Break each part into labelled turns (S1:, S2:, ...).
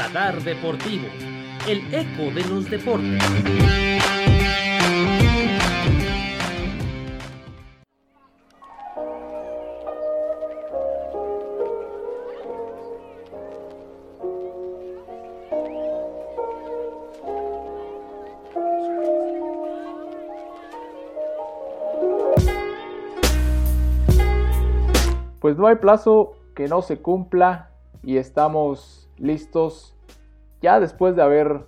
S1: Radar Deportivo, el eco de los deportes.
S2: Pues no hay plazo que no se cumpla y estamos listos ya después de haber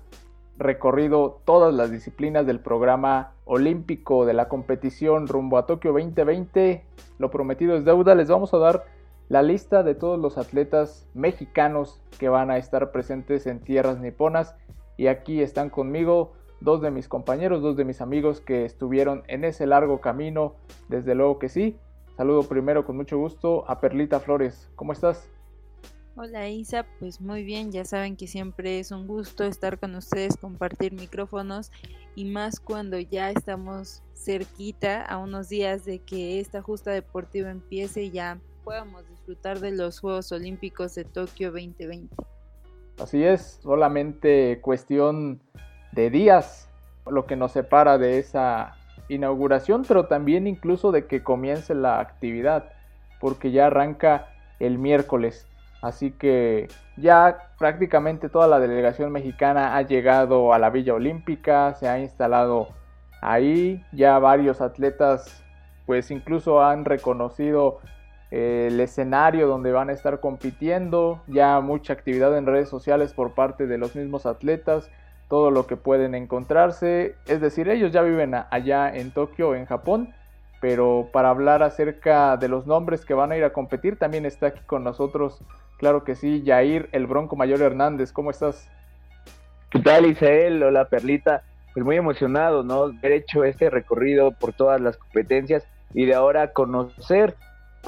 S2: recorrido todas las disciplinas del programa olímpico de la competición rumbo a Tokio 2020. Lo prometido es deuda. Les vamos a dar la lista de todos los atletas mexicanos que van a estar presentes en tierras niponas. Y aquí están conmigo dos de mis compañeros, dos de mis amigos que estuvieron en ese largo camino. Desde luego que sí. Saludo primero con mucho gusto a Perlita Flores. ¿Cómo estás?
S3: Hola Isa, pues muy bien, ya saben que siempre es un gusto estar con ustedes, compartir micrófonos y más cuando ya estamos cerquita a unos días de que esta justa deportiva empiece y ya podamos disfrutar de los Juegos Olímpicos de Tokio 2020.
S2: Así es, solamente cuestión de días lo que nos separa de esa inauguración, pero también incluso de que comience la actividad, porque ya arranca el miércoles. Así que ya prácticamente toda la delegación mexicana ha llegado a la Villa Olímpica, se ha instalado ahí, ya varios atletas pues incluso han reconocido el escenario donde van a estar compitiendo, ya mucha actividad en redes sociales por parte de los mismos atletas, todo lo que pueden encontrarse, es decir, ellos ya viven allá en Tokio, en Japón, pero para hablar acerca de los nombres que van a ir a competir, también está aquí con nosotros Claro que sí, Jair, el Bronco Mayor Hernández, ¿cómo estás?
S4: ¿Qué tal, Isael? Hola, Perlita. Pues muy emocionado, ¿no? Haber hecho este recorrido por todas las competencias y de ahora conocer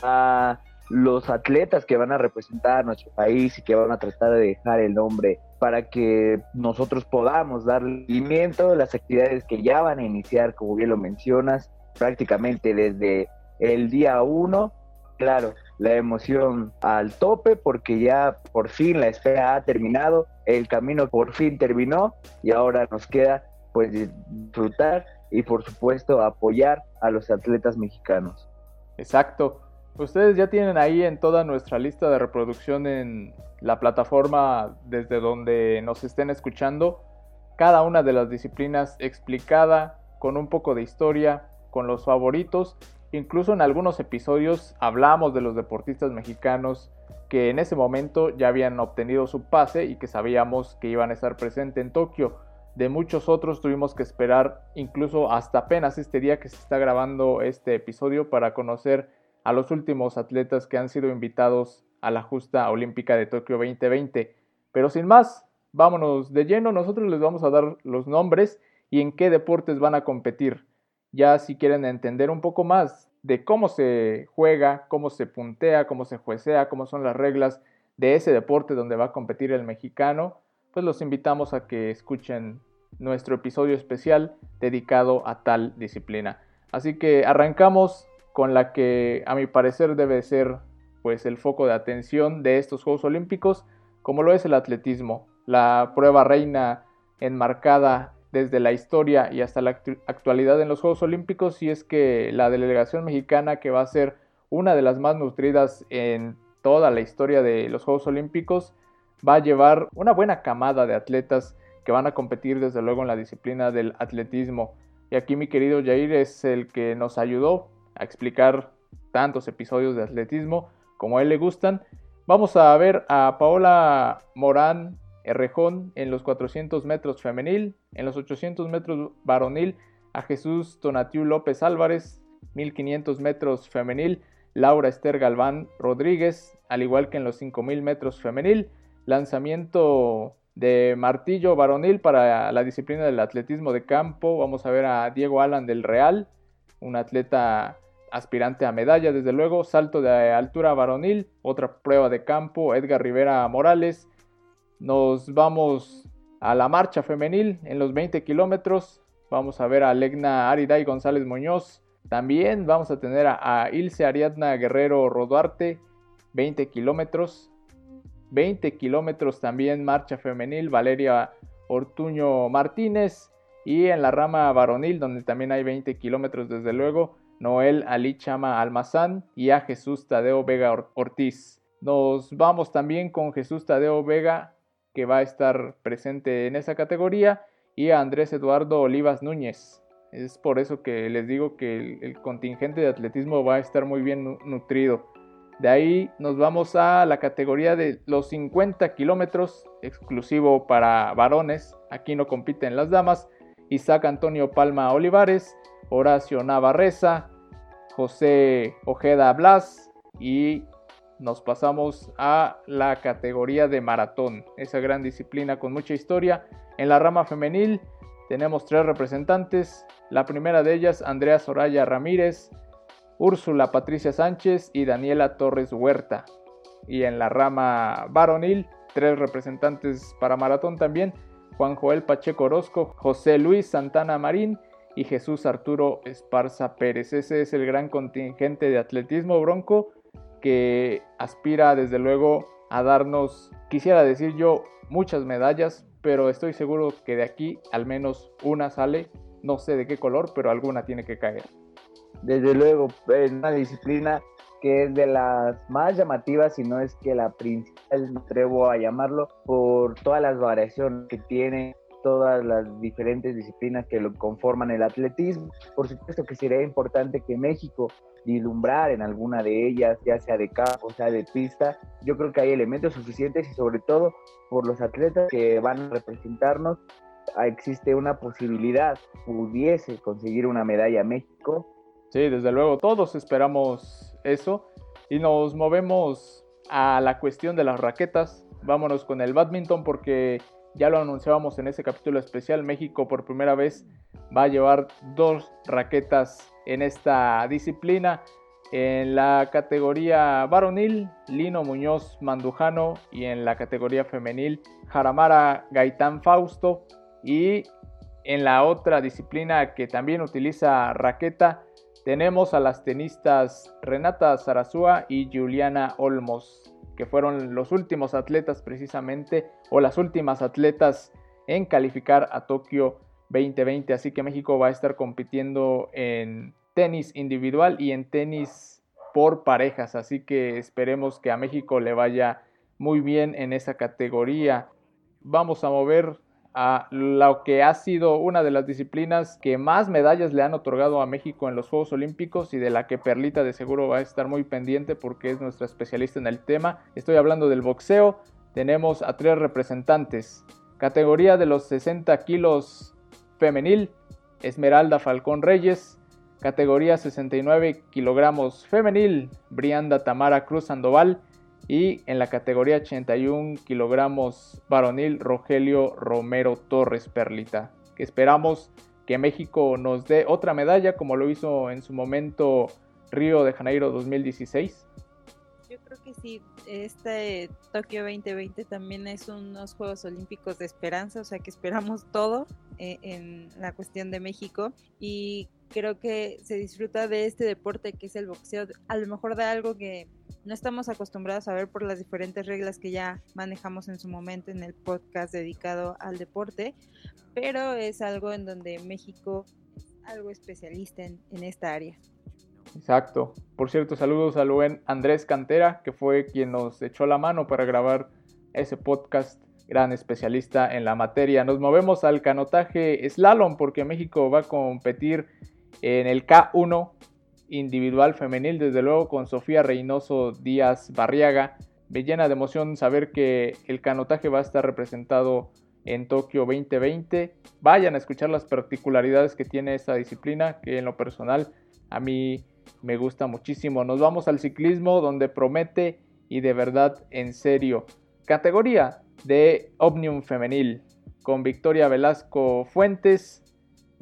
S4: a los atletas que van a representar a nuestro país y que van a tratar de dejar el nombre para que nosotros podamos dar seguimiento a las actividades que ya van a iniciar, como bien lo mencionas, prácticamente desde el día uno. Claro, la emoción al tope porque ya por fin la espera ha terminado, el camino por fin terminó y ahora nos queda pues disfrutar y por supuesto apoyar a los atletas mexicanos.
S2: Exacto. Ustedes ya tienen ahí en toda nuestra lista de reproducción en la plataforma desde donde nos estén escuchando cada una de las disciplinas explicada con un poco de historia, con los favoritos Incluso en algunos episodios hablamos de los deportistas mexicanos que en ese momento ya habían obtenido su pase y que sabíamos que iban a estar presentes en Tokio. De muchos otros tuvimos que esperar incluso hasta apenas este día que se está grabando este episodio para conocer a los últimos atletas que han sido invitados a la justa olímpica de Tokio 2020. Pero sin más, vámonos de lleno, nosotros les vamos a dar los nombres y en qué deportes van a competir. Ya si quieren entender un poco más de cómo se juega, cómo se puntea, cómo se juecea, cómo son las reglas de ese deporte donde va a competir el mexicano, pues los invitamos a que escuchen nuestro episodio especial dedicado a tal disciplina. Así que arrancamos con la que a mi parecer debe ser pues el foco de atención de estos Juegos Olímpicos, como lo es el atletismo, la prueba reina enmarcada desde la historia y hasta la actualidad en los Juegos Olímpicos y es que la delegación mexicana que va a ser una de las más nutridas en toda la historia de los Juegos Olímpicos va a llevar una buena camada de atletas que van a competir desde luego en la disciplina del atletismo. Y aquí mi querido Jair es el que nos ayudó a explicar tantos episodios de atletismo como a él le gustan. Vamos a ver a Paola Morán Errejón en los 400 metros femenil, en los 800 metros varonil a Jesús Tonatiu López Álvarez, 1500 metros femenil, Laura Esther Galván Rodríguez, al igual que en los 5000 metros femenil, lanzamiento de martillo varonil para la disciplina del atletismo de campo, vamos a ver a Diego Alan del Real, un atleta aspirante a medalla, desde luego, salto de altura varonil, otra prueba de campo, Edgar Rivera Morales, nos vamos a la marcha femenil en los 20 kilómetros. Vamos a ver a Legna Ariday González Muñoz. También vamos a tener a, Ilse Ariadna Guerrero Roduarte 20 kilómetros. 20 kilómetros también marcha femenil Valeria Ortuño Martínez. Y en la rama varonil, donde también hay 20 kilómetros desde luego, Noel Ali Chama Almazán y a Jesús Tadeo Vega Ortiz. Nos vamos también con Jesús Tadeo Vega, que va a estar presente en esa categoría, y a Andrés Eduardo Olivas Núñez. Es por eso que les digo que el, contingente de atletismo va a estar muy bien nutrido. De ahí nos vamos a la categoría de los 50 kilómetros, exclusivo para varones. Aquí no compiten las damas. Isaac Antonio Palma Olivares, Horacio Navarreza, José Ojeda Blas y nos pasamos a la categoría de maratón, esa gran disciplina con mucha historia. En la rama femenil tenemos tres representantes, la primera de ellas Andrea Soraya Ramírez, Úrsula Patricia Sánchez y Daniela Torres Huerta. Y en la rama varonil, tres representantes para maratón también, Juan Joel Pacheco Orozco, José Luis Santana Marín y Jesús Arturo Esparza Pérez. Ese es el gran contingente de atletismo bronco que aspira desde luego a darnos, quisiera decir yo, muchas medallas, pero estoy seguro que de aquí al menos una sale, no sé de qué color, pero alguna tiene que caer.
S4: Desde luego, es una disciplina que es de las más llamativas, si no es que la principal, me atrevo a llamarlo, por todas las variaciones que tiene, todas las diferentes disciplinas que lo conforman el atletismo. Por supuesto que sería importante que México vislumbrar en alguna de ellas, ya sea de campo, sea de pista. Yo creo que hay elementos suficientes y sobre todo por los atletas que van a representarnos, existe una posibilidad, pudiese conseguir una medalla México.
S2: Sí, desde luego, todos esperamos eso. Y nos movemos a la cuestión de las raquetas. Vámonos con el badminton porque ya lo anunciábamos en ese capítulo especial. México por primera vez va a llevar dos raquetas en esta disciplina. En la categoría varonil, Lino Muñoz Mandujano. Y en la categoría femenil, Jaramara Gaitán Fausto. Y en la otra disciplina que también utiliza raqueta, tenemos a las tenistas Renata Zarazúa y Juliana Olmos, que fueron los últimos atletas precisamente, o las últimas atletas en calificar a Tokio 2020. Así que México va a estar compitiendo en tenis individual y en tenis por parejas. Así que esperemos que a México le vaya muy bien en esa categoría. Vamos a mover a lo que ha sido una de las disciplinas que más medallas le han otorgado a México en los Juegos Olímpicos y de la que Perlita de seguro va a estar muy pendiente porque es nuestra especialista en el tema. Estoy hablando del boxeo. Tenemos a tres representantes. Categoría de los 60 kilos femenil, Esmeralda Falcón Reyes. Categoría 69 kilogramos femenil, Brianda Tamara Cruz Sandoval y en la categoría 81 kilogramos varonil Rogelio Romero Torres Perlita. Que esperamos que México nos dé otra medalla como lo hizo en su momento Río de Janeiro 2016.
S3: Yo creo que sí, este Tokio 2020 también es unos Juegos Olímpicos de esperanza, o sea que esperamos todo eh, en la cuestión de México y creo que se disfruta de este deporte que es el boxeo, a lo mejor de algo que no estamos acostumbrados a ver por las diferentes reglas que ya manejamos en su momento en el podcast dedicado al deporte, pero es algo en donde México es algo especialista en, esta área.
S2: Exacto. Por cierto, saludos al buen Andrés Cantera, que fue quien nos echó la mano para grabar ese podcast gran especialista en la materia. Nos movemos al canotaje slalom porque México va a competir en el K1 individual femenil, desde luego con Sofía Reynoso Díaz Barriaga. Me llena de emoción saber que el canotaje va a estar representado en Tokio 2020. Vayan a escuchar las particularidades que tiene esta disciplina, que en lo personal a mí me gusta muchísimo. Nos vamos al ciclismo donde promete y de verdad en serio. Categoría de Omnium femenil con Victoria Velasco Fuentes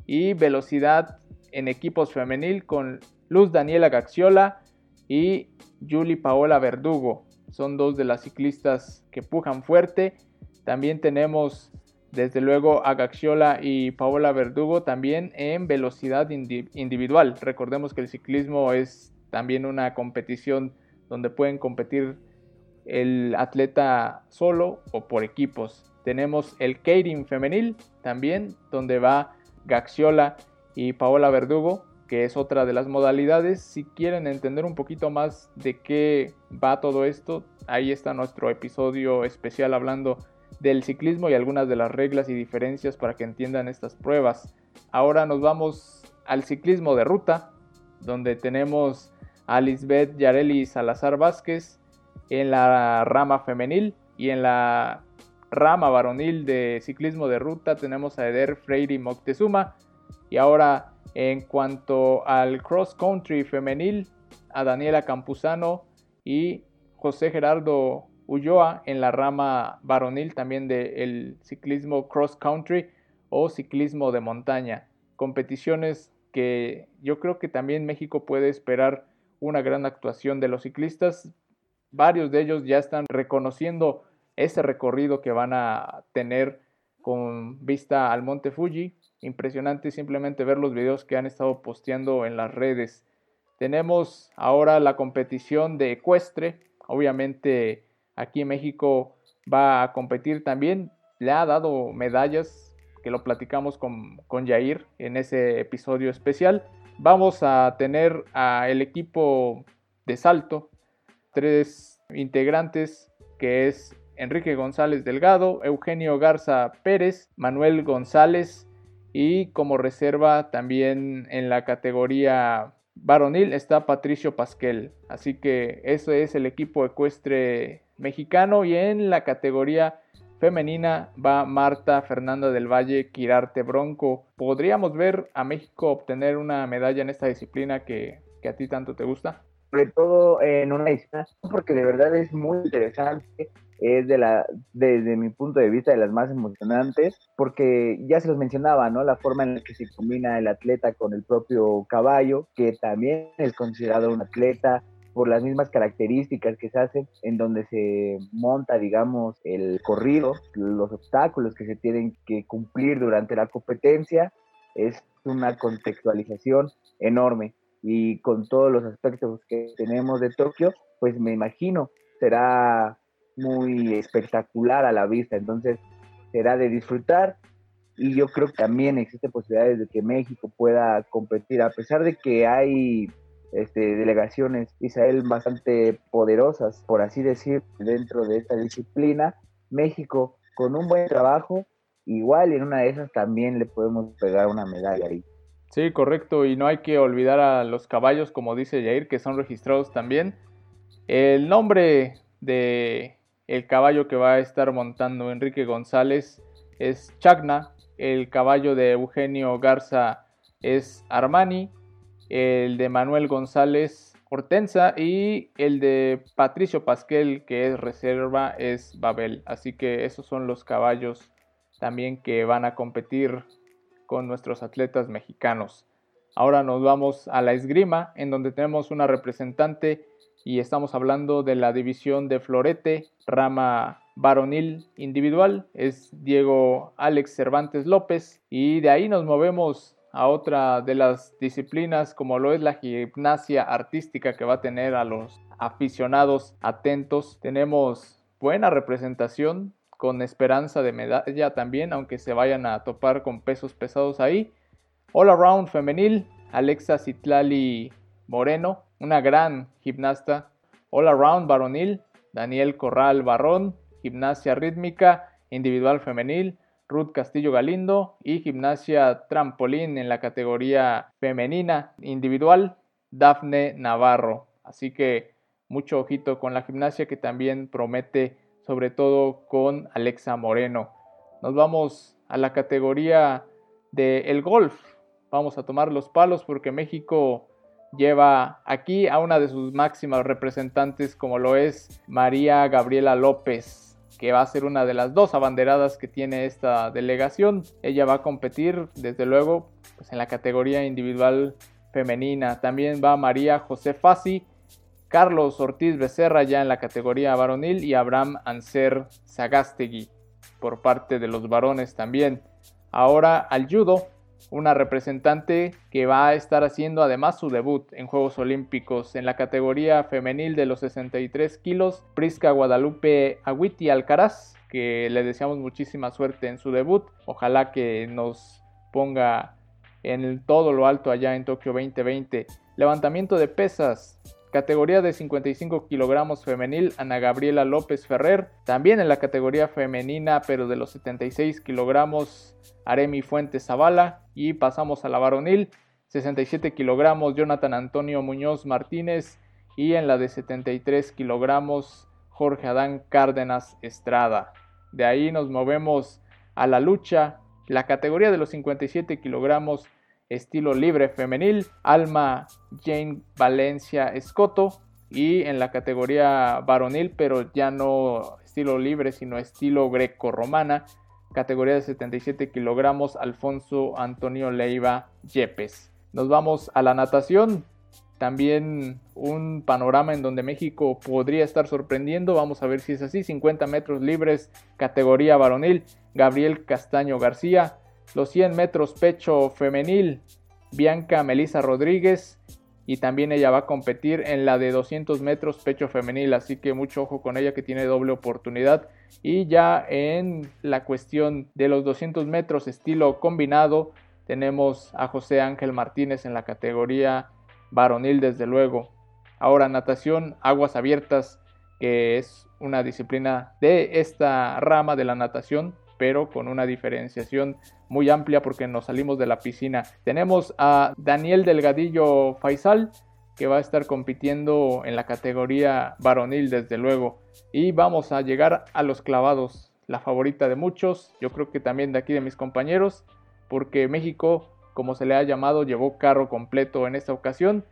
S2: y velocidad en equipos femenil con Luz Daniela Gaxiola y Julie Paola Verdugo. Son dos de las ciclistas que pujan fuerte. También tenemos desde luego a Gaxiola y Paola Verdugo también en velocidad individual. Recordemos que el ciclismo es también una competición donde pueden competir el atleta solo o por equipos. Tenemos el Keirin femenil también, donde va Gaxiola y Paola Verdugo, que es otra de las modalidades. Si quieren entender un poquito más de qué va todo esto, ahí está nuestro episodio especial hablando del ciclismo y algunas de las reglas y diferencias para que entiendan estas pruebas. Ahora nos vamos al ciclismo de ruta, donde tenemos a Lisbeth Yareli Salazar Vázquez en la rama femenil y en la rama varonil de ciclismo de ruta tenemos a Eder Freire Moctezuma y ahora en cuanto al cross country femenil a Daniela Campuzano y José Gerardo Ulloa en la rama varonil también del ciclismo cross country o ciclismo de montaña. Competiciones que yo creo que también México puede esperar una gran actuación de los ciclistas. Varios de ellos ya están reconociendo ese recorrido que van a tener con vista al Monte Fuji. Impresionante simplemente ver los videos que han estado posteando en las redes. Tenemos ahora la competición de ecuestre. Obviamente aquí en México va a competir también. Le ha dado medallas que lo platicamos con, con Jair en ese episodio especial. Vamos a tener al equipo de salto, tres integrantes que es Enrique González Delgado, Eugenio Garza Pérez, Manuel González y como reserva también en la categoría varonil está Patricio Pasquel. Así que eso es el equipo ecuestre mexicano y en la categoría femenina va Marta Fernanda del Valle Quirarte Bronco. ¿Podríamos ver a México obtener una medalla en esta disciplina que, que a ti tanto te gusta?
S4: Sobre todo en una disciplina, porque de verdad es muy interesante es de la, desde mi punto de vista, de las más emocionantes, porque ya se los mencionaba, ¿no? La forma en la que se combina el atleta con el propio caballo, que también es considerado un atleta, por las mismas características que se hacen, en donde se monta, digamos, el corrido, los obstáculos que se tienen que cumplir durante la competencia, es una contextualización enorme. Y con todos los aspectos que tenemos de Tokio, pues me imagino será muy espectacular a la vista, entonces será de disfrutar y yo creo que también existen posibilidades de que México pueda competir, a pesar de que hay este, delegaciones Israel bastante poderosas, por así decir, dentro de esta disciplina, México con un buen trabajo, igual en una de esas también le podemos pegar una medalla ahí.
S2: Sí, correcto, y no hay que olvidar a los caballos, como dice Jair, que son registrados también. El nombre de el caballo que va a estar montando Enrique González es Chagna. El caballo de Eugenio Garza es Armani. El de Manuel González Hortensa. Y el de Patricio Pasquel, que es reserva, es Babel. Así que esos son los caballos también que van a competir con nuestros atletas mexicanos. Ahora nos vamos a la esgrima, en donde tenemos una representante y estamos hablando de la división de florete, rama varonil individual, es Diego Alex Cervantes López y de ahí nos movemos a otra de las disciplinas como lo es la gimnasia artística que va a tener a los aficionados atentos. Tenemos buena representación con esperanza de medalla también, aunque se vayan a topar con pesos pesados ahí. All Around femenil, Alexa Citlali Moreno, una gran gimnasta. All Around varonil, Daniel Corral Barrón, gimnasia rítmica individual femenil, Ruth Castillo Galindo y gimnasia trampolín en la categoría femenina individual, Dafne Navarro. Así que mucho ojito con la gimnasia que también promete sobre todo con Alexa Moreno. Nos vamos a la categoría del el golf. Vamos a tomar los palos porque México lleva aquí a una de sus máximas representantes como lo es María Gabriela López, que va a ser una de las dos abanderadas que tiene esta delegación. Ella va a competir desde luego pues, en la categoría individual femenina. También va María José Fassi, Carlos Ortiz Becerra ya en la categoría varonil y Abraham Anser Zagastegui por parte de los varones también. Ahora al judo una representante que va a estar haciendo además su debut en Juegos Olímpicos en la categoría femenil de los 63 kilos, Prisca Guadalupe Agüiti Alcaraz, que le deseamos muchísima suerte en su debut. Ojalá que nos ponga en todo lo alto allá en Tokio 2020. Levantamiento de pesas. Categoría de 55 kilogramos femenil, Ana Gabriela López Ferrer. También en la categoría femenina, pero de los 76 kilogramos, Aremi Fuentes Zavala. Y pasamos a la varonil, 67 kilogramos, Jonathan Antonio Muñoz Martínez. Y en la de 73 kilogramos, Jorge Adán Cárdenas Estrada. De ahí nos movemos a la lucha. La categoría de los 57 kilogramos estilo libre femenil, Alma Jane Valencia Escoto y en la categoría varonil, pero ya no estilo libre, sino estilo greco-romana, categoría de 77 kilogramos, Alfonso Antonio Leiva Yepes. Nos vamos a la natación, también un panorama en donde México podría estar sorprendiendo. Vamos a ver si es así. 50 metros libres, categoría varonil. Gabriel Castaño García. Los 100 metros pecho femenil, Bianca Melisa Rodríguez. Y también ella va a competir en la de 200 metros pecho femenil. Así que mucho ojo con ella que tiene doble oportunidad. Y ya en la cuestión de los 200 metros estilo combinado, tenemos a José Ángel Martínez en la categoría varonil desde luego. Ahora natación, aguas abiertas, que es una disciplina de esta rama de la natación, pero con una diferenciación muy amplia porque nos salimos de la piscina. Tenemos a Daniel Delgadillo Faisal, que va a estar compitiendo en la categoría varonil desde luego. Y vamos a llegar a los clavados, la favorita de muchos, yo creo que también de aquí de mis compañeros, porque México como se le ha llamado, llevó carro completo en esta ocasión.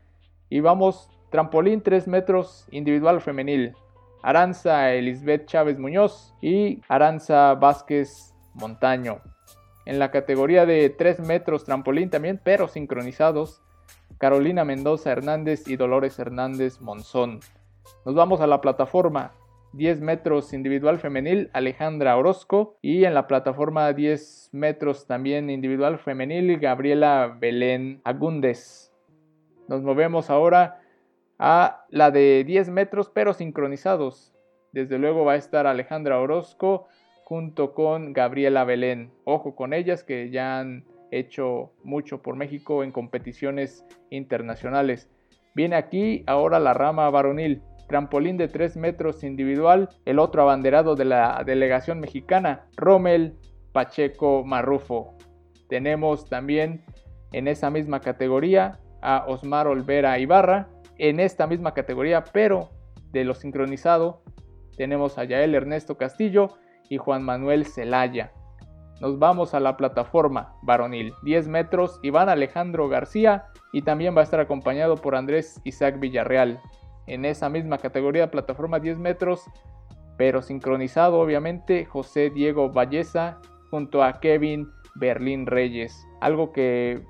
S2: Y vamos, trampolín 3 metros individual femenil. Aranza Elisbeth Chávez Muñoz y Aranza Vázquez Montaño. En la categoría de 3 metros trampolín también, pero sincronizados, Carolina Mendoza Hernández y Dolores Hernández Monzón. Nos vamos a la plataforma 10 metros individual femenil Alejandra Orozco y en la plataforma 10 metros también individual femenil Gabriela Belén Agúndez. Nos movemos ahora a la de 10 metros pero sincronizados. Desde luego va a estar Alejandra Orozco junto con Gabriela Belén. Ojo con ellas que ya han hecho mucho por México en competiciones internacionales. Viene aquí ahora la rama varonil trampolín de 3 metros individual, el otro abanderado de la delegación mexicana, Rommel Pacheco Marrufo. Tenemos también en esa misma categoría a Osmar Olvera Ibarra, en esta misma categoría, pero de lo sincronizado, tenemos a Yael Ernesto Castillo y Juan Manuel Celaya. Nos vamos a la plataforma varonil, 10 metros, Iván Alejandro García y también va a estar acompañado por Andrés Isaac Villarreal en esa misma categoría, plataforma 10 metros, pero sincronizado obviamente José Diego Valleza junto a Kevin Berlín Reyes. Algo que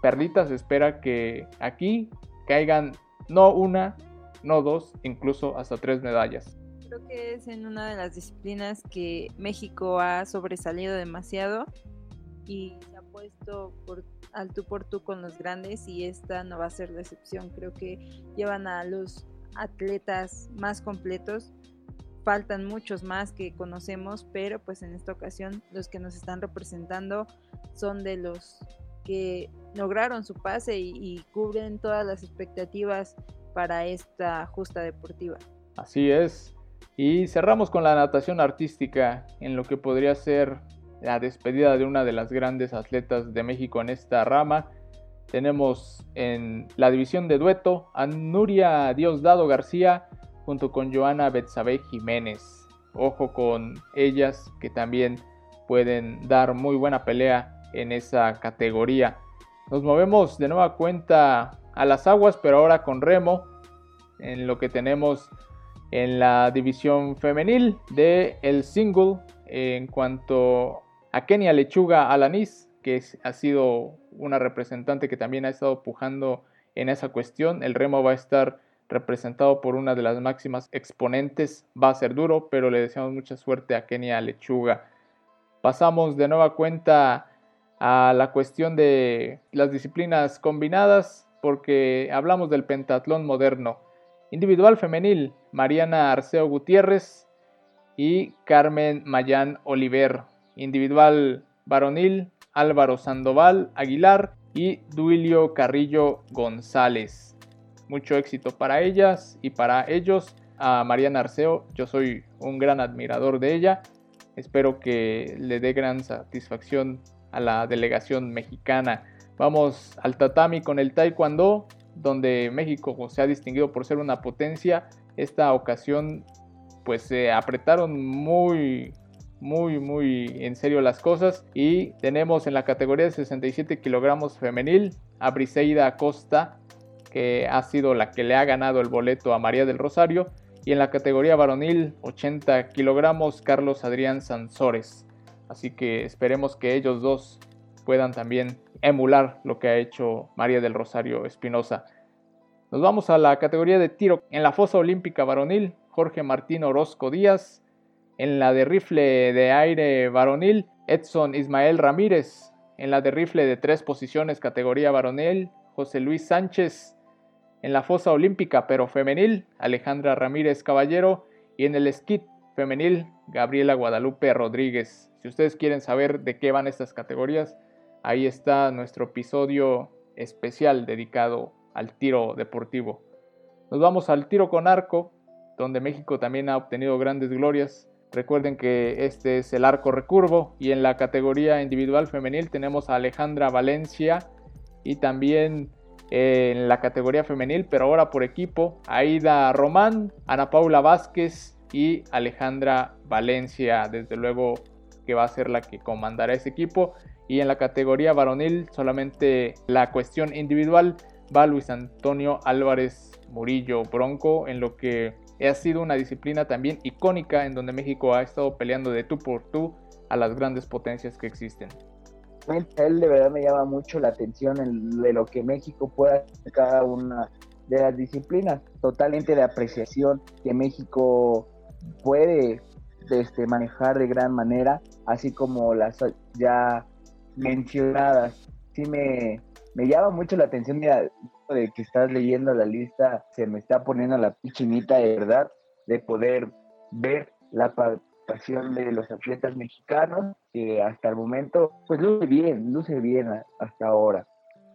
S2: Perlitas espera que aquí caigan no una, no dos, incluso hasta tres medallas.
S3: Creo que es en una de las disciplinas que México ha sobresalido demasiado y se ha puesto al tú por tú con los grandes y esta no va a ser la excepción. Creo que llevan a los atletas más completos. Faltan muchos más que conocemos, pero pues en esta ocasión los que nos están representando son de los que lograron su pase y, cubren todas las expectativas para esta justa deportiva.
S2: Así es. Y cerramos con la natación artística en lo que podría ser la despedida de una de las grandes atletas de México en esta rama. Tenemos en la división de dueto a Nuria Diosdado García junto con Joana Betsabe Jiménez. Ojo con ellas que también pueden dar muy buena pelea en esa categoría. Nos movemos de nueva cuenta a las aguas, pero ahora con remo, en lo que tenemos en la división femenil de el single en cuanto a Kenia Lechuga Alanis que ha sido una representante que también ha estado pujando en esa cuestión. El remo va a estar representado por una de las máximas exponentes. Va a ser duro, pero le deseamos mucha suerte a Kenia Lechuga. Pasamos de nueva cuenta a la cuestión de las disciplinas combinadas porque hablamos del pentatlón moderno. Individual femenil, Mariana Arceo Gutiérrez y Carmen Mayán Oliver. Individual varonil, Álvaro Sandoval Aguilar y Duilio Carrillo González. Mucho éxito para ellas y para ellos. A Mariana Arceo, yo soy un gran admirador de ella. Espero que le dé gran satisfacción a la delegación mexicana. Vamos al tatami con el taekwondo, donde México se ha distinguido por ser una potencia. Esta ocasión pues se apretaron muy muy muy en serio las cosas y tenemos en la categoría de 67 kilogramos femenil a Briseida Acosta que ha sido la que le ha ganado el boleto a María del Rosario y en la categoría varonil 80 kilogramos Carlos Adrián Sansores así que esperemos que ellos dos puedan también emular lo que ha hecho María del Rosario Espinosa nos vamos a la categoría de tiro en la fosa olímpica varonil Jorge Martín Orozco Díaz en la de rifle de aire varonil, Edson Ismael Ramírez. En la de rifle de tres posiciones, categoría varonil, José Luis Sánchez. En la fosa olímpica, pero femenil, Alejandra Ramírez Caballero. Y en el skit femenil, Gabriela Guadalupe Rodríguez. Si ustedes quieren saber de qué van estas categorías, ahí está nuestro episodio especial dedicado al tiro deportivo. Nos vamos al tiro con arco, donde México también ha obtenido grandes glorias. Recuerden que este es el arco recurvo y en la categoría individual femenil tenemos a Alejandra Valencia y también en la categoría femenil, pero ahora por equipo, Aida Román, Ana Paula Vázquez y Alejandra Valencia, desde luego que va a ser la que comandará ese equipo. Y en la categoría varonil, solamente la cuestión individual va Luis Antonio Álvarez Murillo Bronco, en lo que ha sido una disciplina también icónica en donde México ha estado peleando de tú por tú a las grandes potencias que existen.
S4: Él de verdad me llama mucho la atención de lo que México pueda hacer cada una de las disciplinas, totalmente de apreciación que México puede este, manejar de gran manera, así como las ya mencionadas. Sí me, me llama mucho la atención, de que estás leyendo la lista, se me está poniendo la pichinita de verdad, de poder ver la participación de los atletas mexicanos, que hasta el momento, pues luce bien, luce bien hasta ahora.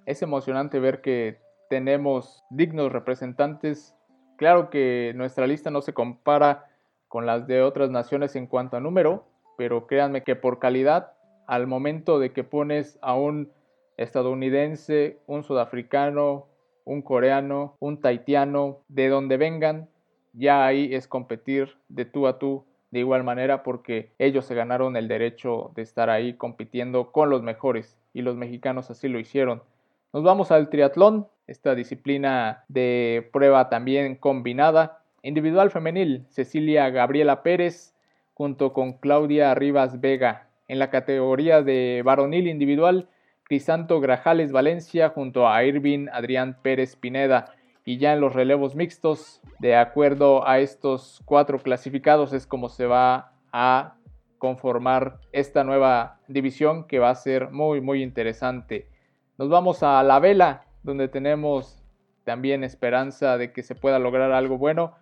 S2: Es emocionante ver que tenemos dignos representantes. Claro que nuestra lista no se compara con las de otras naciones en cuanto a número, pero créanme que por calidad, al momento de que pones a un estadounidense, un sudafricano, un coreano, un taitiano, de donde vengan, ya ahí es competir de tú a tú de igual manera porque ellos se ganaron el derecho de estar ahí compitiendo con los mejores y los mexicanos así lo hicieron. Nos vamos al triatlón, esta disciplina de prueba también combinada. Individual femenil, Cecilia Gabriela Pérez junto con Claudia Rivas Vega. En la categoría de varonil individual, Crisanto Grajales Valencia junto a Irving Adrián Pérez Pineda. Y ya en los relevos mixtos, de acuerdo a estos cuatro clasificados, es como se va a conformar esta nueva división que va a ser muy muy interesante. Nos vamos a la vela, donde tenemos también esperanza de que se pueda lograr algo bueno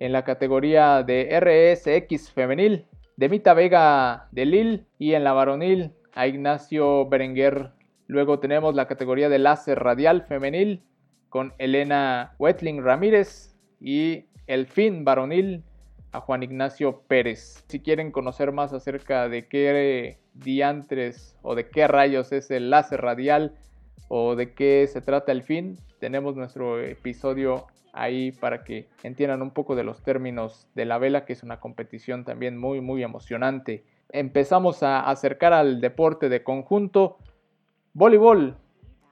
S2: en la categoría de RSX femenil, de Mita Vega de Lille y en la varonil a Ignacio Berenguer Luego tenemos la categoría de láser radial femenil con Elena Wetling Ramírez y el fin varonil a Juan Ignacio Pérez. Si quieren conocer más acerca de qué diantres o de qué rayos es el láser radial o de qué se trata el fin, tenemos nuestro episodio ahí para que entiendan un poco de los términos de la vela, que es una competición también muy muy emocionante. Empezamos a acercar al deporte de conjunto Voleibol.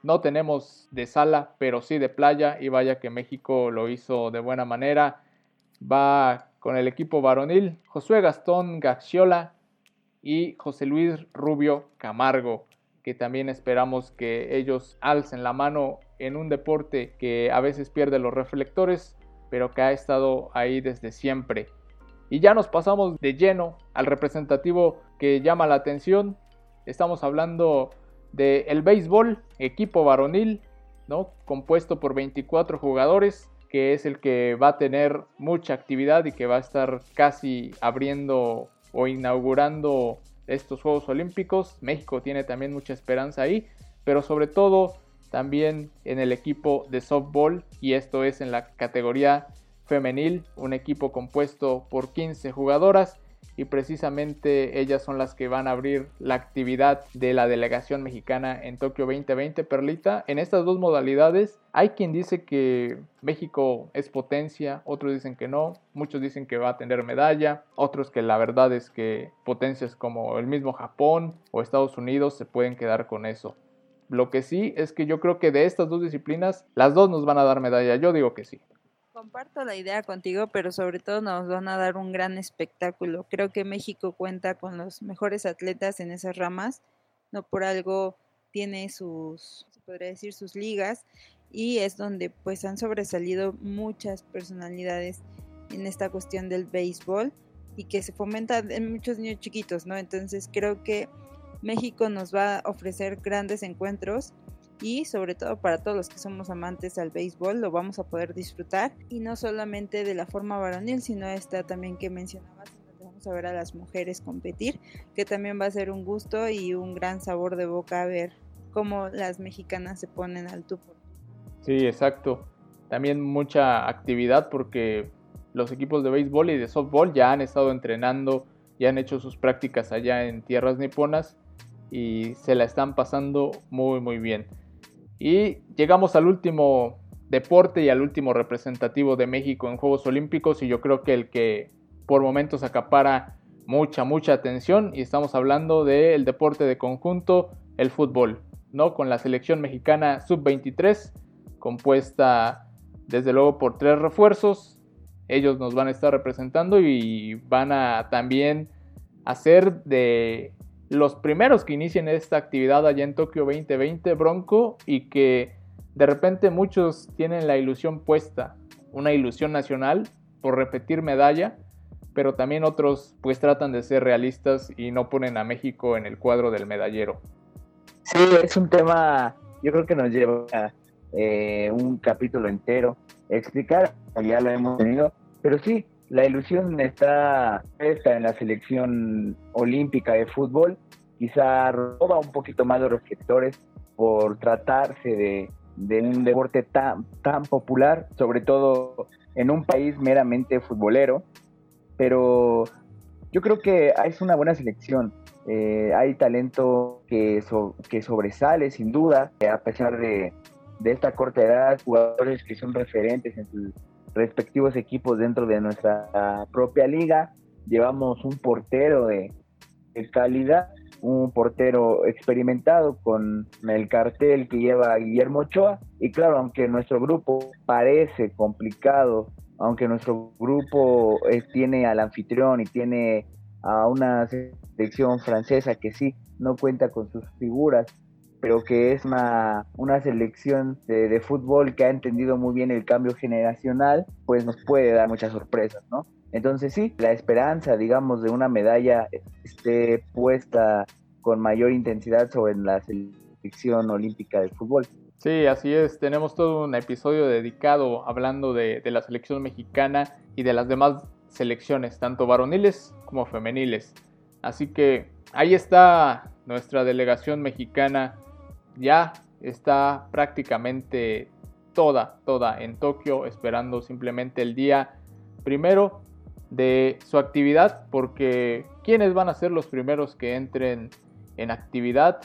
S2: No tenemos de sala, pero sí de playa y vaya que México lo hizo de buena manera. Va con el equipo varonil Josué Gastón Gaxiola y José Luis Rubio Camargo, que también esperamos que ellos alcen la mano en un deporte que a veces pierde los reflectores, pero que ha estado ahí desde siempre. Y ya nos pasamos de lleno al representativo que llama la atención. Estamos hablando De el béisbol, equipo varonil, ¿no? compuesto por 24 jugadores, que es el que va a tener mucha actividad y que va a estar casi abriendo o inaugurando estos Juegos Olímpicos. México tiene también mucha esperanza ahí, pero sobre todo también en el equipo de softball y esto es en la categoría femenil, un equipo compuesto por 15 jugadoras y precisamente ellas son las que van a abrir la actividad de la delegación mexicana en Tokio 2020, Perlita. En estas dos modalidades hay quien dice que México es potencia, otros dicen que no, muchos dicen que va a tener medalla, otros que la verdad es que potencias como el mismo Japón o Estados Unidos se pueden quedar con eso. Lo que sí es que yo creo que de estas dos disciplinas, las dos nos van a dar medalla. Yo digo que sí.
S3: Comparto la idea contigo, pero sobre todo nos van a dar un gran espectáculo. Creo que México cuenta con los mejores atletas en esas ramas. No por algo tiene sus, se podría decir, sus ligas y es donde pues han sobresalido muchas personalidades en esta cuestión del béisbol y que se fomenta en muchos niños chiquitos, ¿no? Entonces creo que México nos va a ofrecer grandes encuentros y sobre todo para todos los que somos amantes al béisbol lo vamos a poder disfrutar y no solamente de la forma varonil sino esta también que mencionabas vamos a ver a las mujeres competir que también va a ser un gusto y un gran sabor de boca ver cómo las mexicanas se ponen al tupo.
S2: Sí, exacto. También mucha actividad porque los equipos de béisbol y de softball ya han estado entrenando, ya han hecho sus prácticas allá en tierras niponas y se la están pasando muy muy bien. Y llegamos al último deporte y al último representativo de México en Juegos Olímpicos y yo creo que el que por momentos acapara mucha, mucha atención y estamos hablando del deporte de conjunto, el fútbol, ¿no? Con la selección mexicana sub-23 compuesta desde luego por tres refuerzos, ellos nos van a estar representando y van a también hacer de los primeros que inicien esta actividad allá en Tokio 2020, Bronco, y que de repente muchos tienen la ilusión puesta, una ilusión nacional por repetir medalla, pero también otros pues tratan de ser realistas y no ponen a México en el cuadro del medallero.
S4: Sí, es un tema, yo creo que nos lleva eh, un capítulo entero explicar, ya lo hemos tenido, pero sí, la ilusión está en la selección olímpica de fútbol, quizá roba un poquito más los reflectores por tratarse de, un deporte tan, tan popular, sobre todo en un país meramente futbolero, pero yo creo que es una buena selección. Eh, hay talento que, que sobresale sin duda, a pesar de, de esta corta edad, jugadores que son referentes en sus respectivos equipos dentro de nuestra propia liga. Llevamos un portero de, calidad, un portero experimentado con el cartel que lleva Guillermo Ochoa. Y claro, aunque nuestro grupo parece complicado, aunque nuestro grupo eh, tiene al anfitrión y tiene a una selección francesa que sí no cuenta con sus figuras, pero que es una, selección de, fútbol que ha entendido muy bien el cambio generacional, pues nos puede dar muchas sorpresas, ¿no? Entonces sí, la esperanza, digamos, de una medalla esté puesta con mayor intensidad sobre la selección olímpica de fútbol.
S2: Sí, así es. Tenemos todo un episodio dedicado hablando de, la selección mexicana y de las demás selecciones, tanto varoniles como femeniles. Así que ahí está nuestra delegación mexicana ya está prácticamente toda, toda en Tokio, esperando simplemente el día primero de su actividad, porque ¿quiénes van a ser los primeros que entren en actividad?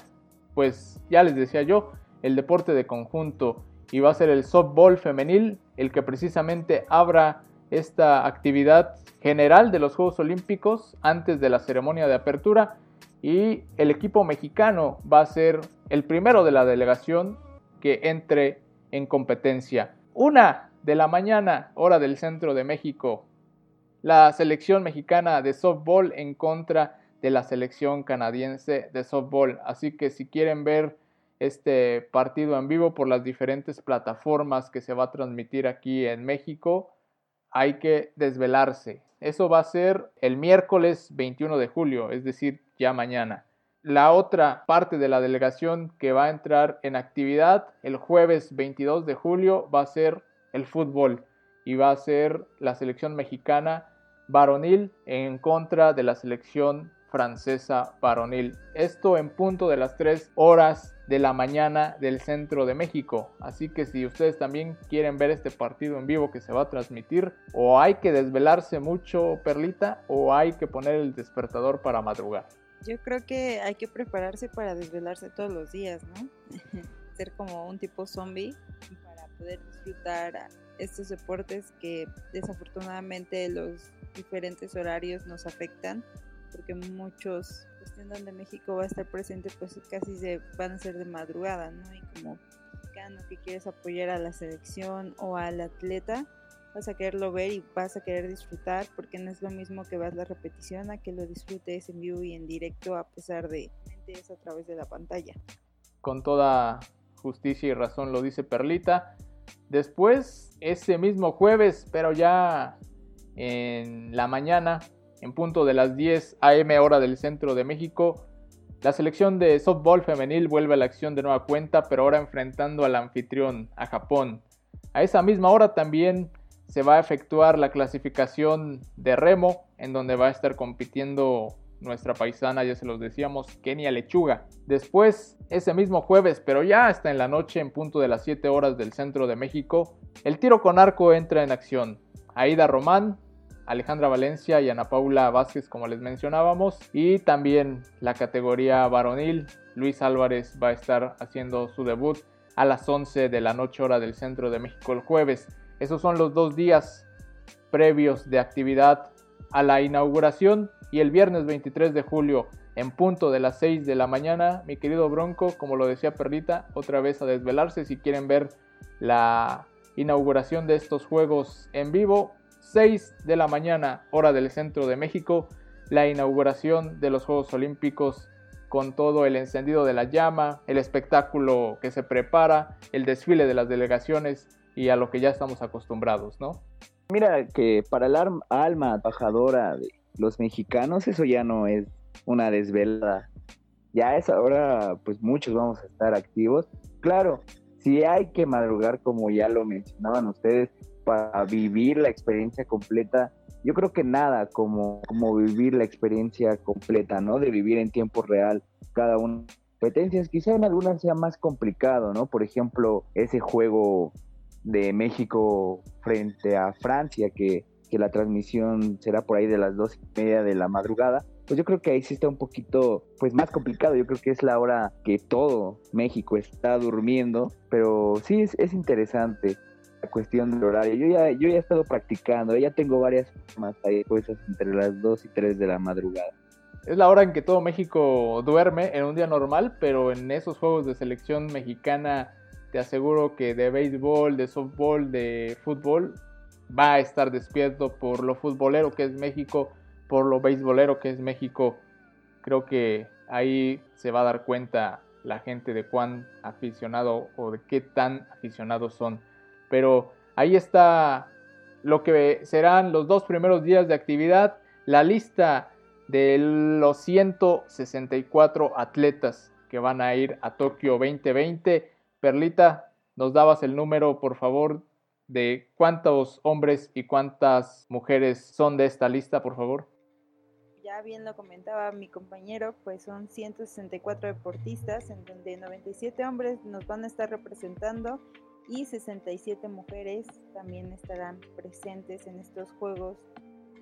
S2: Pues ya les decía yo, el deporte de conjunto y va a ser el softball femenil el que precisamente abra esta actividad general de los Juegos Olímpicos antes de la ceremonia de apertura y el equipo mexicano va a ser el primero de la delegación que entre en competencia. Una de la mañana, hora del centro de México, la selección mexicana de softball en contra de la selección canadiense de softball. Así que si quieren ver este partido en vivo por las diferentes plataformas que se va a transmitir aquí en México, hay que desvelarse. Eso va a ser el miércoles 21 de julio, es decir, ya mañana. La otra parte de la delegación que va a entrar en actividad el jueves 22 de julio va a ser el fútbol y va a ser la selección mexicana varonil en contra de la selección francesa varonil. Esto en punto de las 3 horas de la mañana del centro de México. Así que si ustedes también quieren ver este partido en vivo que se va a transmitir, o hay que desvelarse mucho, Perlita, o hay que poner el despertador para madrugar.
S3: Yo creo que hay que prepararse para desvelarse todos los días, ¿no? Ser como un tipo zombie para poder disfrutar estos deportes que desafortunadamente los diferentes horarios nos afectan, porque muchos, cuestión donde México va a estar presente, pues casi se van a ser de madrugada, ¿no? Y como mexicano que quieres apoyar a la selección o al atleta, vas a quererlo ver y vas a querer disfrutar porque no es lo mismo que vas la repetición a que lo disfrutes en vivo y en directo a pesar de es a través de la pantalla.
S2: Con toda justicia y razón lo dice Perlita. Después, ese mismo jueves, pero ya en la mañana, en punto de las 10 a.m. hora del centro de México, la selección de softball femenil vuelve a la acción de nueva cuenta, pero ahora enfrentando al anfitrión, a Japón. A esa misma hora también se va a efectuar la clasificación de remo, en donde va a estar compitiendo nuestra paisana, ya se los decíamos, Kenia Lechuga. Después, ese mismo jueves, pero ya hasta en la noche, en punto de las 7 horas del centro de México, el tiro con arco entra en acción. Aida Román, Alejandra Valencia y Ana Paula Vázquez, como les mencionábamos, y también la categoría varonil, Luis Álvarez va a estar haciendo su debut a las 11 de la noche hora del centro de México el jueves. Esos son los dos días previos de actividad a la inauguración y el viernes 23 de julio en punto de las 6 de la mañana, mi querido Bronco, como lo decía Perlita, otra vez a desvelarse si quieren ver la inauguración de estos juegos en vivo. 6 de la mañana, hora del centro de México, la inauguración de los Juegos Olímpicos con todo el encendido de la llama, el espectáculo que se prepara, el desfile de las delegaciones y a lo que ya estamos acostumbrados, ¿no?
S4: Mira que para el alma trabajadora de los mexicanos eso ya no es una desvelada. Ya es ahora, pues muchos vamos a estar activos. Claro, si hay que madrugar, como ya lo mencionaban ustedes, para vivir la experiencia completa, yo creo que nada como, como vivir la experiencia completa, ¿no? De vivir en tiempo real cada una competencias. Quizá en algunas sea más complicado, ¿no? Por ejemplo, ese juego de México frente a Francia, que, la transmisión será por ahí de las dos y media de la madrugada, pues yo creo que ahí sí está un poquito pues más complicado. Yo creo que es la hora que todo México está durmiendo, pero sí es, es interesante cuestión del horario. Yo ya, yo ya he estado practicando, ya tengo varias más ahí cosas entre las 2 y 3 de la madrugada.
S2: Es la hora en que todo México duerme en un día normal, pero en esos juegos de selección mexicana te aseguro que de béisbol, de softball, de fútbol, va a estar despierto por lo futbolero que es México, por lo beisbolero que es México. Creo que ahí se va a dar cuenta la gente de cuán aficionado o de qué tan aficionados son. Pero ahí está lo que serán los dos primeros días de actividad, la lista de los 164 atletas que van a ir a Tokio 2020 Perlita, nos dabas el número, por favor, de cuántos hombres y cuántas mujeres son de esta lista, por favor.
S3: Ya bien lo comentaba mi compañero, pues son 164 deportistas, en donde 97 hombres nos van a estar representando y 67 mujeres también estarán presentes en estos Juegos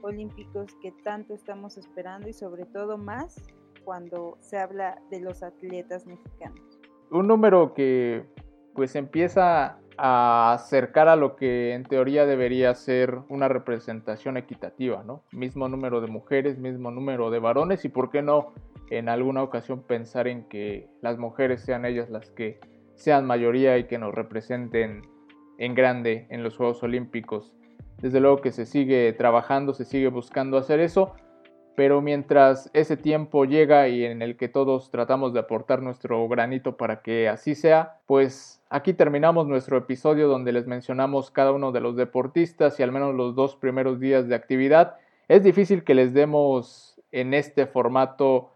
S3: Olímpicos que tanto estamos esperando y sobre todo más cuando se habla de los atletas mexicanos
S2: un número que pues empieza a acercar a lo que en teoría debería ser una representación equitativa, ¿no? Mismo número de mujeres, mismo número de varones y por qué no en alguna ocasión pensar en que las mujeres sean ellas las que sean mayoría y que nos representen en grande en los Juegos Olímpicos. Desde luego que se sigue trabajando, se sigue buscando hacer eso, pero mientras ese tiempo llega y en el que todos tratamos de aportar nuestro granito para que así sea, pues aquí terminamos nuestro episodio donde les mencionamos cada uno de los deportistas y al menos los dos primeros días de actividad. Es difícil que les demos en este formato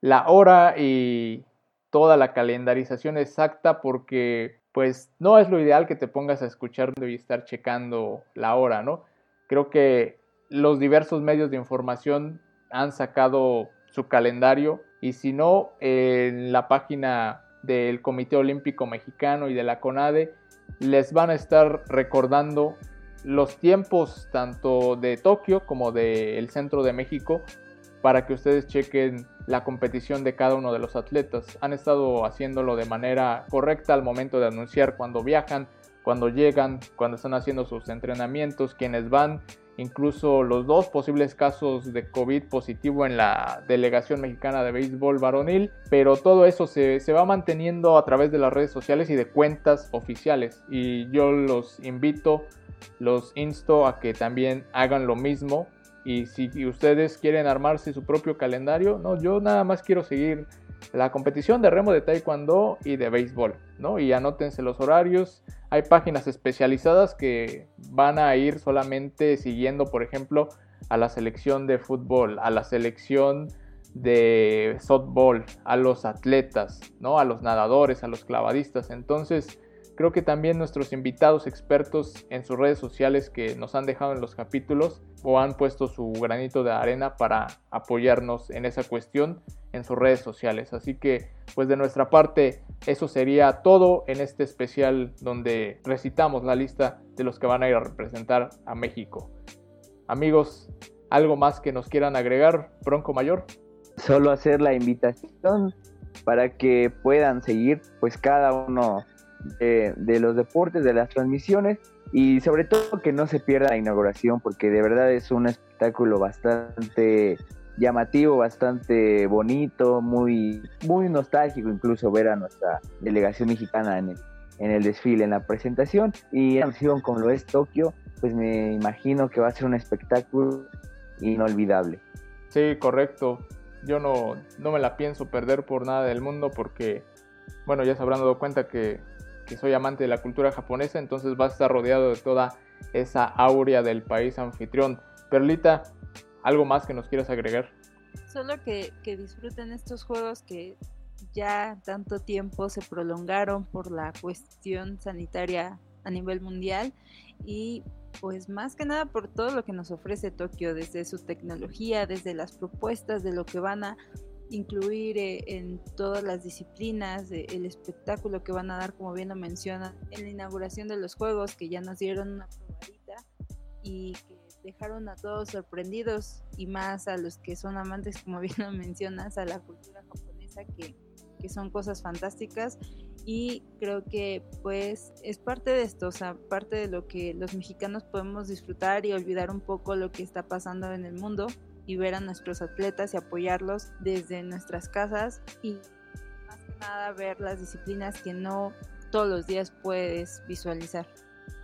S2: la hora y toda la calendarización exacta porque pues no es lo ideal que te pongas a escuchar y estar checando la hora, ¿no? Creo que los diversos medios de información han sacado su calendario y si no, en la página del Comité Olímpico Mexicano y de la CONADE les van a estar recordando los tiempos tanto de Tokio como del centro de México para que ustedes chequen la competición de cada uno de los atletas. Han estado haciéndolo de manera correcta al momento de anunciar cuando viajan, cuando llegan, cuando están haciendo sus entrenamientos, quienes van, incluso los dos posibles casos de COVID positivo en la delegación mexicana de béisbol varonil, pero todo eso se, se, va manteniendo a través de las redes sociales y de cuentas oficiales. Y yo los invito, los insto a que también hagan lo mismo y si ustedes quieren armarse su propio calendario, no, yo nada más quiero seguir la competición de remo de taekwondo y de béisbol, ¿no? Y anótense los horarios. Hay páginas especializadas que van a ir solamente siguiendo, por ejemplo, a la selección de fútbol, a la selección de softball, a los atletas, ¿no? A los nadadores, a los clavadistas. Entonces, Creo que también nuestros invitados expertos en sus redes sociales que nos han dejado en los capítulos o han puesto su granito de arena para apoyarnos en esa cuestión en sus redes sociales. Así que pues de nuestra parte eso sería todo en este especial donde recitamos la lista de los que van a ir a representar a México. Amigos, ¿algo más que nos quieran agregar, Bronco Mayor?
S4: Solo hacer la invitación para que puedan seguir pues cada uno de, los deportes, de las transmisiones y sobre todo que no se pierda la inauguración porque de verdad es un espectáculo bastante llamativo, bastante bonito, muy, muy nostálgico incluso ver a nuestra delegación mexicana en el, en el desfile, en la presentación y en acción como lo es Tokio, pues me imagino que va a ser un espectáculo inolvidable.
S2: Sí, correcto. Yo no, no me la pienso perder por nada del mundo porque, bueno, ya se habrán dado cuenta que que soy amante de la cultura japonesa, entonces vas a estar rodeado de toda esa aurea del país anfitrión. Perlita, ¿algo más que nos quieras agregar?
S3: Solo que, que disfruten estos juegos que ya tanto tiempo se prolongaron por la cuestión sanitaria a nivel mundial y pues más que nada por todo lo que nos ofrece Tokio, desde su tecnología, desde las propuestas de lo que van a incluir eh, en todas las disciplinas, el espectáculo que van a dar, como bien lo mencionan, en la inauguración de los Juegos, que ya nos dieron una probadita y que dejaron a todos sorprendidos y más a los que son amantes, como bien lo mencionas, a la cultura japonesa, que, que son cosas fantásticas. Y creo que pues es parte de esto, o sea, parte de lo que los mexicanos podemos disfrutar y olvidar un poco lo que está pasando en el mundo y ver a nuestros atletas y apoyarlos desde nuestras casas y más que nada ver las disciplinas que no todos los días puedes visualizar.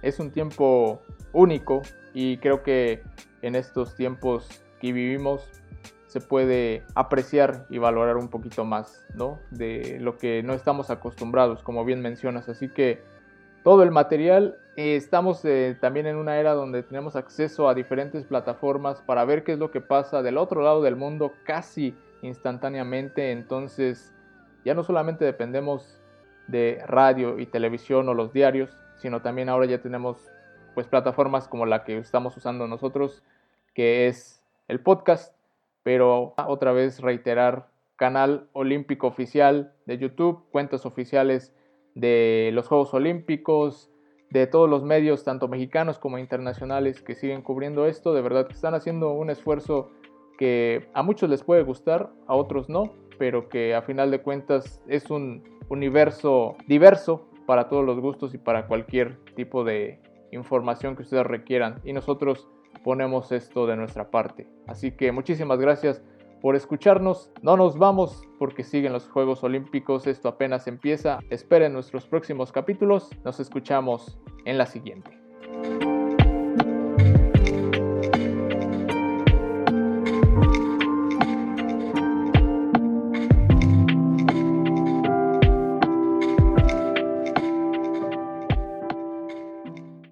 S2: Es un tiempo único y creo que en estos tiempos que vivimos se puede apreciar y valorar un poquito más, ¿no? De lo que no estamos acostumbrados, como bien mencionas. Así que todo el material. Eh, estamos eh, también en una era donde tenemos acceso a diferentes plataformas para ver qué es lo que pasa del otro lado del mundo casi instantáneamente. Entonces ya no solamente dependemos de radio y televisión o los diarios, sino también ahora ya tenemos pues plataformas como la que estamos usando nosotros, que es el podcast, pero otra vez reiterar canal olímpico oficial de YouTube, cuentas oficiales de los Juegos Olímpicos, de todos los medios, tanto mexicanos como internacionales, que siguen cubriendo esto. De verdad que están haciendo un esfuerzo que a muchos les puede gustar, a otros no, pero que a final de cuentas es un universo diverso para todos los gustos y para cualquier tipo de información que ustedes requieran. Y nosotros ponemos esto de nuestra parte. Así que muchísimas gracias por escucharnos. No nos vamos porque siguen los Juegos Olímpicos, esto apenas empieza. Esperen nuestros próximos capítulos. Nos escuchamos en la siguiente.